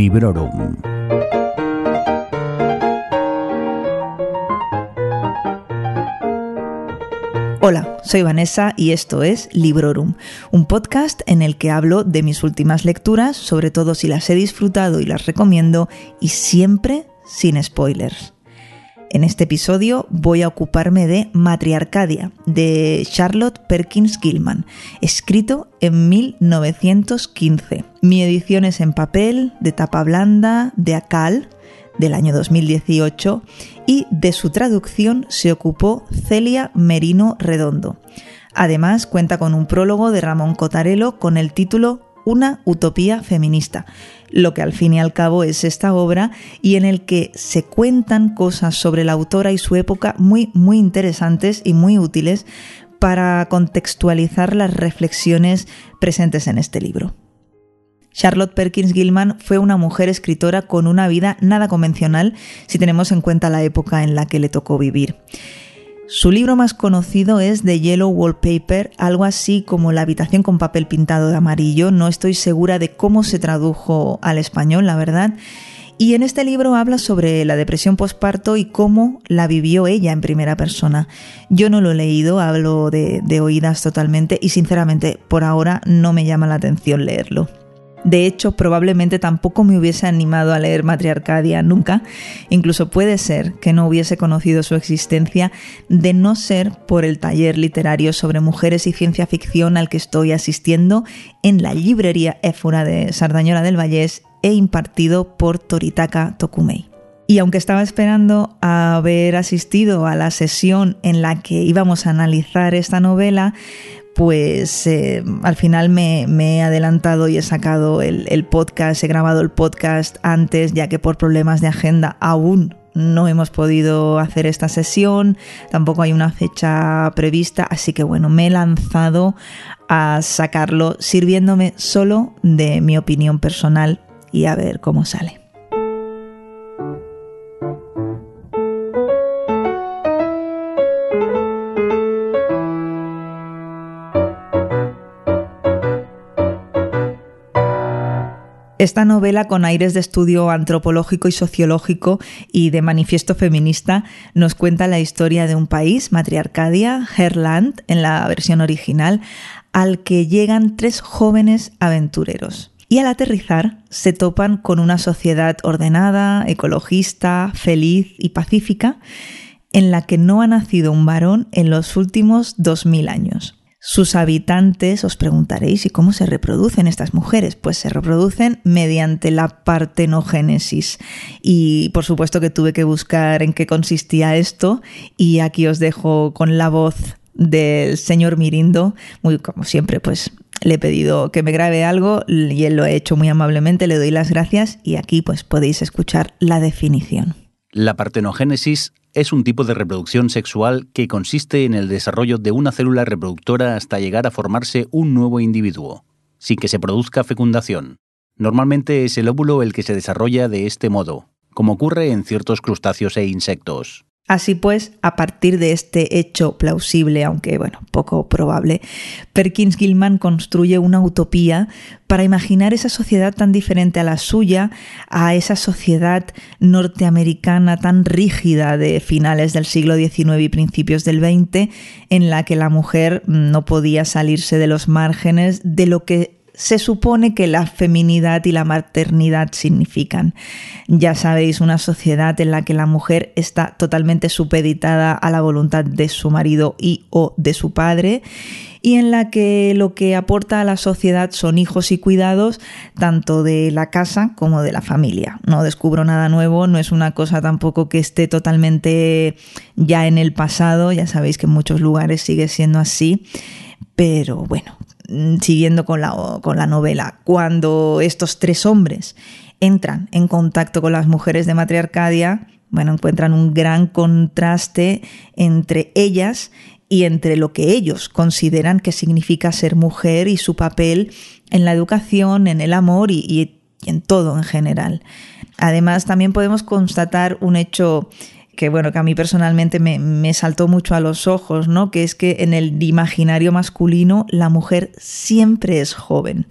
Librorum. Hola, soy Vanessa y esto es Librorum, un podcast en el que hablo de mis últimas lecturas, sobre todo si las he disfrutado y las recomiendo, y siempre sin spoilers. En este episodio voy a ocuparme de Matriarcadia, de Charlotte Perkins Gilman, escrito en 1915. Mi edición es en papel, de tapa blanda, de Acal, del año 2018, y de su traducción se ocupó Celia Merino Redondo. Además, cuenta con un prólogo de Ramón Cotarelo con el título Una utopía feminista lo que al fin y al cabo es esta obra y en el que se cuentan cosas sobre la autora y su época muy, muy interesantes y muy útiles para contextualizar las reflexiones presentes en este libro. Charlotte Perkins Gilman fue una mujer escritora con una vida nada convencional si tenemos en cuenta la época en la que le tocó vivir. Su libro más conocido es The Yellow Wallpaper, algo así como La habitación con papel pintado de amarillo. No estoy segura de cómo se tradujo al español, la verdad. Y en este libro habla sobre la depresión postparto y cómo la vivió ella en primera persona. Yo no lo he leído, hablo de, de oídas totalmente y sinceramente por ahora no me llama la atención leerlo. De hecho, probablemente tampoco me hubiese animado a leer Matriarcadia nunca. Incluso puede ser que no hubiese conocido su existencia de no ser por el taller literario sobre mujeres y ciencia ficción al que estoy asistiendo en la librería Éfora de Sardañola del Vallés e impartido por Toritaka Tokumei. Y aunque estaba esperando haber asistido a la sesión en la que íbamos a analizar esta novela, pues eh, al final me, he adelantado y he sacado el, el podcast, he grabado el podcast antes, ya que por problemas de agenda aún no hemos podido hacer esta sesión, tampoco hay una fecha prevista, así que bueno, me he lanzado a sacarlo sirviéndome solo de mi opinión personal y a ver cómo sale. Esta novela, con aires de estudio antropológico y sociológico y de manifiesto feminista, nos cuenta la historia de un país, Matriarcadia, Herland, en la versión original, al que llegan tres jóvenes aventureros. Y al aterrizar se topan con una sociedad ordenada, ecologista, feliz y pacífica, en la que no ha nacido un varón en los últimos dos mil años. Sus habitantes, os preguntaréis, ¿y cómo se reproducen estas mujeres? Pues se reproducen mediante la partenogénesis. Y por supuesto que tuve que buscar en qué consistía esto y aquí os dejo con la voz del señor Mirindo, muy como siempre, pues le he pedido que me grabe algo y él lo ha hecho muy amablemente, le doy las gracias y aquí pues podéis escuchar la definición. La partenogénesis es un tipo de reproducción sexual que consiste en el desarrollo de una célula reproductora hasta llegar a formarse un nuevo individuo, sin que se produzca fecundación. Normalmente es el óvulo el que se desarrolla de este modo, como ocurre en ciertos crustáceos e insectos. Así pues, a partir de este hecho plausible, aunque bueno, poco probable, Perkins Gilman construye una utopía para imaginar esa sociedad tan diferente a la suya, a esa sociedad norteamericana tan rígida de finales del siglo XIX y principios del XX, en la que la mujer no podía salirse de los márgenes de lo que se supone que la feminidad y la maternidad significan. Ya sabéis, una sociedad en la que la mujer está totalmente supeditada a la voluntad de su marido y o de su padre y en la que lo que aporta a la sociedad son hijos y cuidados tanto de la casa como de la familia. No descubro nada nuevo, no es una cosa tampoco que esté totalmente ya en el pasado, ya sabéis que en muchos lugares sigue siendo así, pero bueno, siguiendo con la, con la novela, cuando estos tres hombres entran en contacto con las mujeres de Matriarcadia, bueno, encuentran un gran contraste entre ellas y entre lo que ellos consideran que significa ser mujer y su papel en la educación, en el amor y, y en todo en general. Además, también podemos constatar un hecho que bueno, que a mí personalmente me, saltó mucho a los ojos, ¿no? Que es que en el imaginario masculino la mujer siempre es joven.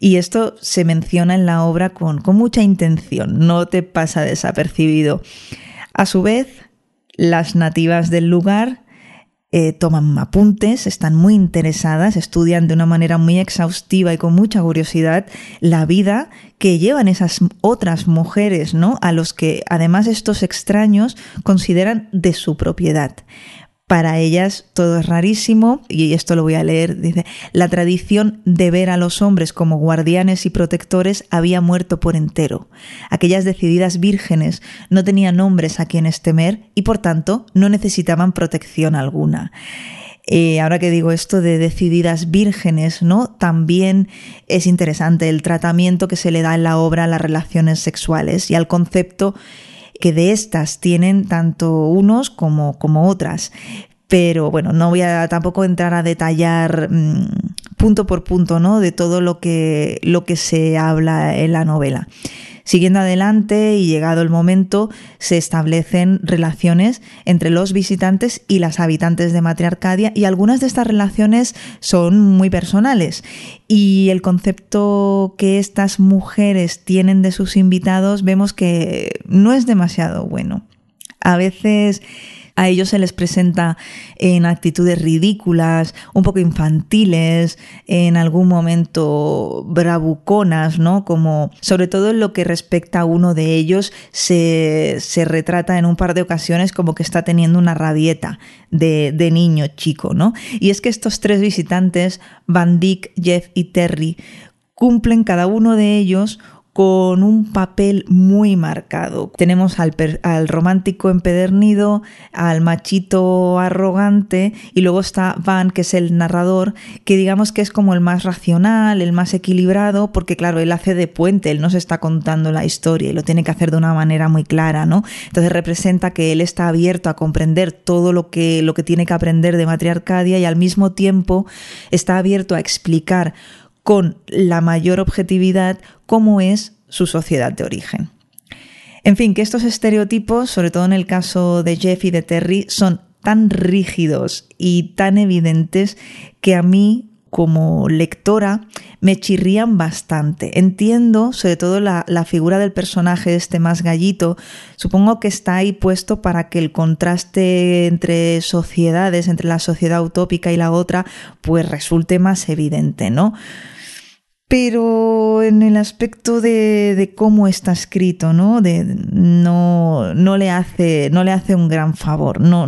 Y esto se menciona en la obra con, con mucha intención, no te pasa desapercibido. A su vez, las nativas del lugar eh, toman apuntes, están muy interesadas, estudian de una manera muy exhaustiva y con mucha curiosidad la vida que llevan esas otras mujeres, ¿no? A los que además estos extraños consideran de su propiedad. Para ellas todo es rarísimo, y esto lo voy a leer, dice, la tradición de ver a los hombres como guardianes y protectores había muerto por entero. Aquellas decididas vírgenes no tenían hombres a quienes temer y por tanto no necesitaban protección alguna. Eh, ahora que digo esto de decididas vírgenes, ¿no? También es interesante el tratamiento que se le da en la obra a las relaciones sexuales y al concepto que de estas tienen tanto unos como, como otras. Pero bueno, no voy a tampoco entrar a detallar mm, punto por punto, ¿no? De todo lo que, lo que se habla en la novela. Siguiendo adelante y llegado el momento, se establecen relaciones entre los visitantes y las habitantes de Matriarcadia y algunas de estas relaciones son muy personales. Y el concepto que estas mujeres tienen de sus invitados vemos que no es demasiado bueno. A veces a ellos se les presenta en actitudes ridículas, un poco infantiles, en algún momento bravuconas, ¿no? Como, sobre todo en lo que respecta a uno de ellos, se, retrata en un par de ocasiones como que está teniendo una rabieta de, de niño chico, ¿no? Y es que estos tres visitantes, Van Dyck, Jeff y Terry, cumplen cada uno de ellos con un papel muy marcado. Tenemos al, al, romántico empedernido, al machito arrogante y luego está Van, que es el narrador, que digamos que es como el más racional, el más equilibrado, porque claro, él hace de puente, él nos está contando la historia y lo tiene que hacer de una manera muy clara, ¿no? Entonces representa que él está abierto a comprender todo lo que, lo que tiene que aprender de Matriarcadia y al mismo tiempo está abierto a explicar con la mayor objetividad cómo es su sociedad de origen. En fin, que estos estereotipos, sobre todo en el caso de Jeff y de Terry, son tan rígidos y tan evidentes que a mí como lectora me chirrían bastante. Entiendo, sobre todo la, la, figura del personaje este más gallito, supongo que está ahí puesto para que el contraste entre sociedades, entre la sociedad utópica y la otra, pues resulte más evidente, ¿no? Pero en el aspecto de, cómo está escrito, ¿no? De, no, no, le hace, no le hace un gran favor. No,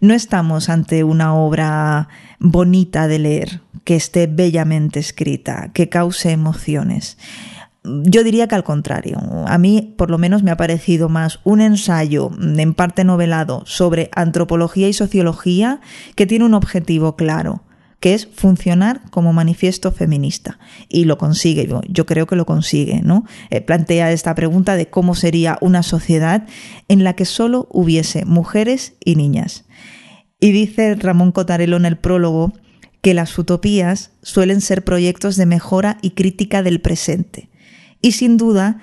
no estamos ante una obra bonita de leer, que esté bellamente escrita, que cause emociones. Yo diría que al contrario. A mí, por lo menos, me ha parecido más un ensayo, en parte novelado, sobre antropología y sociología que tiene un objetivo claro que es funcionar como manifiesto feminista. Y lo consigue, yo, creo que lo consigue, ¿no? Eh, plantea esta pregunta de cómo sería una sociedad en la que solo hubiese mujeres y niñas. Y dice Ramón Cotarelo en el prólogo que las utopías suelen ser proyectos de mejora y crítica del presente. Y sin duda,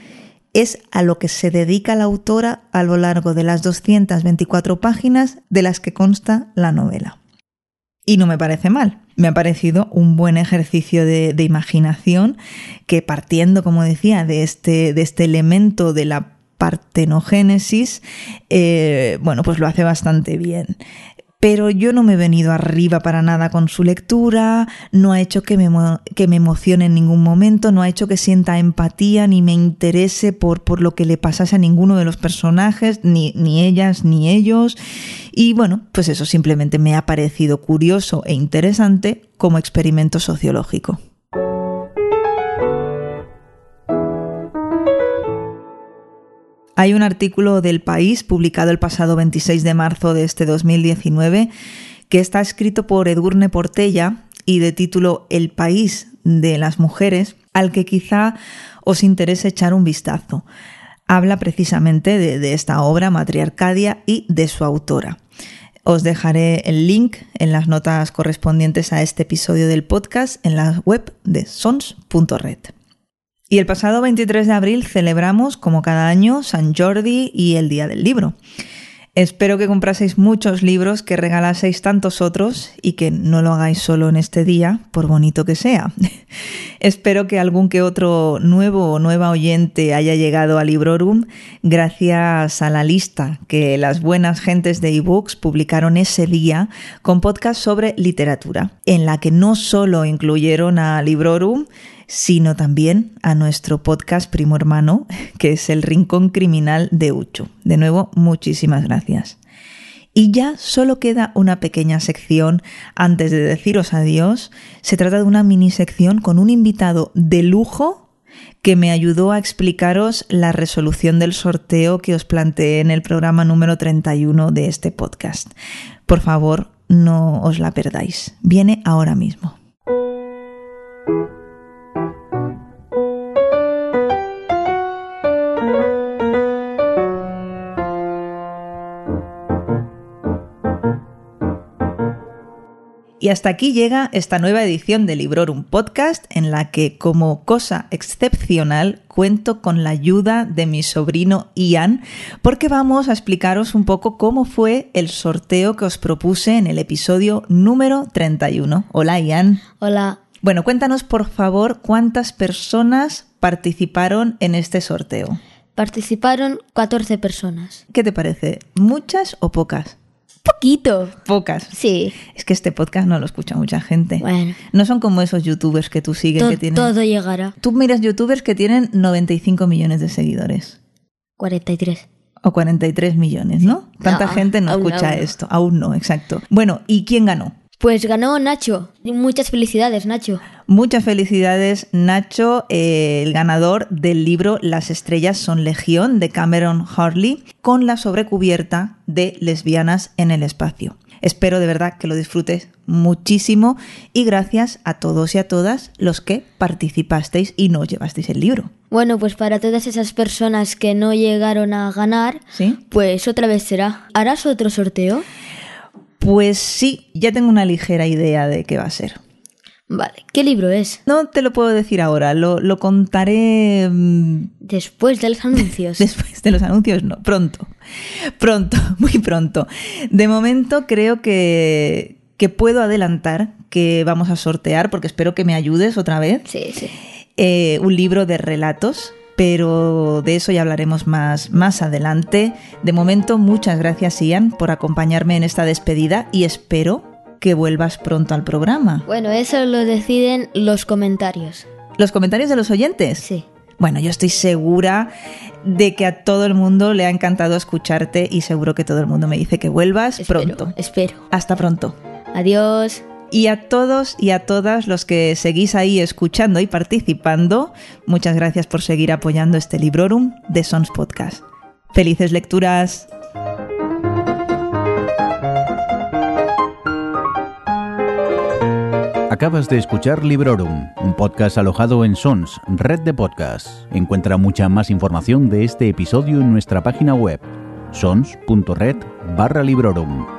es a lo que se dedica la autora a lo largo de las 224 páginas de las que consta la novela. Y no me parece mal. Me ha parecido un buen ejercicio de, imaginación que partiendo, como decía, de este, de este elemento de la partenogénesis, eh, bueno, pues lo hace bastante bien pero yo no me he venido arriba para nada con su lectura, no ha hecho que me, que me emocione en ningún momento, no ha hecho que sienta empatía ni me interese por, por lo que le pasase a ninguno de los personajes, ni, ni ellas ni ellos. Y bueno, pues eso simplemente me ha parecido curioso e interesante como experimento sociológico. Hay un artículo del País publicado el pasado 26 de marzo de este 2019 que está escrito por Edurne Portella y de título El País de las Mujeres, al que quizá os interese echar un vistazo. Habla precisamente de, de esta obra, Matriarcadia, y de su autora. Os dejaré el link en las notas correspondientes a este episodio del podcast en la web de sons.red. Y el pasado 23 de abril celebramos, como cada año, San Jordi y el Día del Libro. Espero que compraseis muchos libros, que regalaseis tantos otros y que no lo hagáis solo en este día, por bonito que sea. Espero que algún que otro nuevo o nueva oyente haya llegado a Librorum gracias a la lista que las buenas gentes de ebooks publicaron ese día con podcast sobre literatura, en la que no solo incluyeron a Librorum, sino también a nuestro podcast primo hermano, que es el Rincón Criminal de Ucho. De nuevo, muchísimas gracias. Y ya solo queda una pequeña sección antes de deciros adiós. Se trata de una mini sección con un invitado de lujo que me ayudó a explicaros la resolución del sorteo que os planteé en el programa número 31 de este podcast. Por favor, no os la perdáis. Viene ahora mismo. Y hasta aquí llega esta nueva edición de Librorum Podcast, en la que, como cosa excepcional, cuento con la ayuda de mi sobrino Ian, porque vamos a explicaros un poco cómo fue el sorteo que os propuse en el episodio número 31. Hola, Ian. Hola. Bueno, cuéntanos por favor cuántas personas participaron en este sorteo. Participaron 14 personas. ¿Qué te parece? ¿Muchas o pocas? Poquito. Pocas. Sí. Es que este podcast no lo escucha mucha gente. Bueno. No son como esos youtubers que tú sigues To- que tienen. Todo llegará. Tú miras youtubers que tienen 95 millones de seguidores. 43. O 43 millones, ¿no? Tanta No, gente no escucha aún no. esto. Aún no, exacto. Bueno, ¿y quién ganó? Pues ganó Nacho. Muchas felicidades, Nacho. Muchas felicidades, Nacho, eh, el ganador del libro Las estrellas son legión de Cameron Harley, con la sobrecubierta de Lesbianas en el espacio. Espero de verdad que lo disfrutes muchísimo y gracias a todos y a todas los que participasteis y no llevasteis el libro. Bueno, pues para todas esas personas que no llegaron a ganar, ¿Sí? pues otra vez será. ¿Harás otro sorteo? Pues sí, ya tengo una ligera idea de qué va a ser. Vale. ¿Qué libro es? No te lo puedo decir ahora, lo, lo contaré mm, Después de los anuncios. después de los anuncios, no, pronto, pronto, muy pronto. De momento creo que, que puedo adelantar que vamos a sortear, porque espero que me ayudes otra vez, Sí, sí. eh, un libro de relatos, pero de eso ya hablaremos más, más adelante. De momento, muchas gracias Ian por acompañarme en esta despedida y espero que vuelvas pronto al programa. Bueno, eso lo deciden los comentarios. ¿Los comentarios de los oyentes? Sí. Bueno, yo estoy segura de que a todo el mundo le ha encantado escucharte y seguro que todo el mundo me dice que vuelvas Espero, pronto. Espero. Hasta pronto. Adiós. Y a todos y a todas los que seguís ahí escuchando y participando, muchas gracias por seguir apoyando este Librorum de Sons Podcast. Felices lecturas. Acabas de escuchar Librorum, un podcast alojado en Sons, red de podcasts. Encuentra mucha más información de este episodio en nuestra página web, sons.red barra Librorum.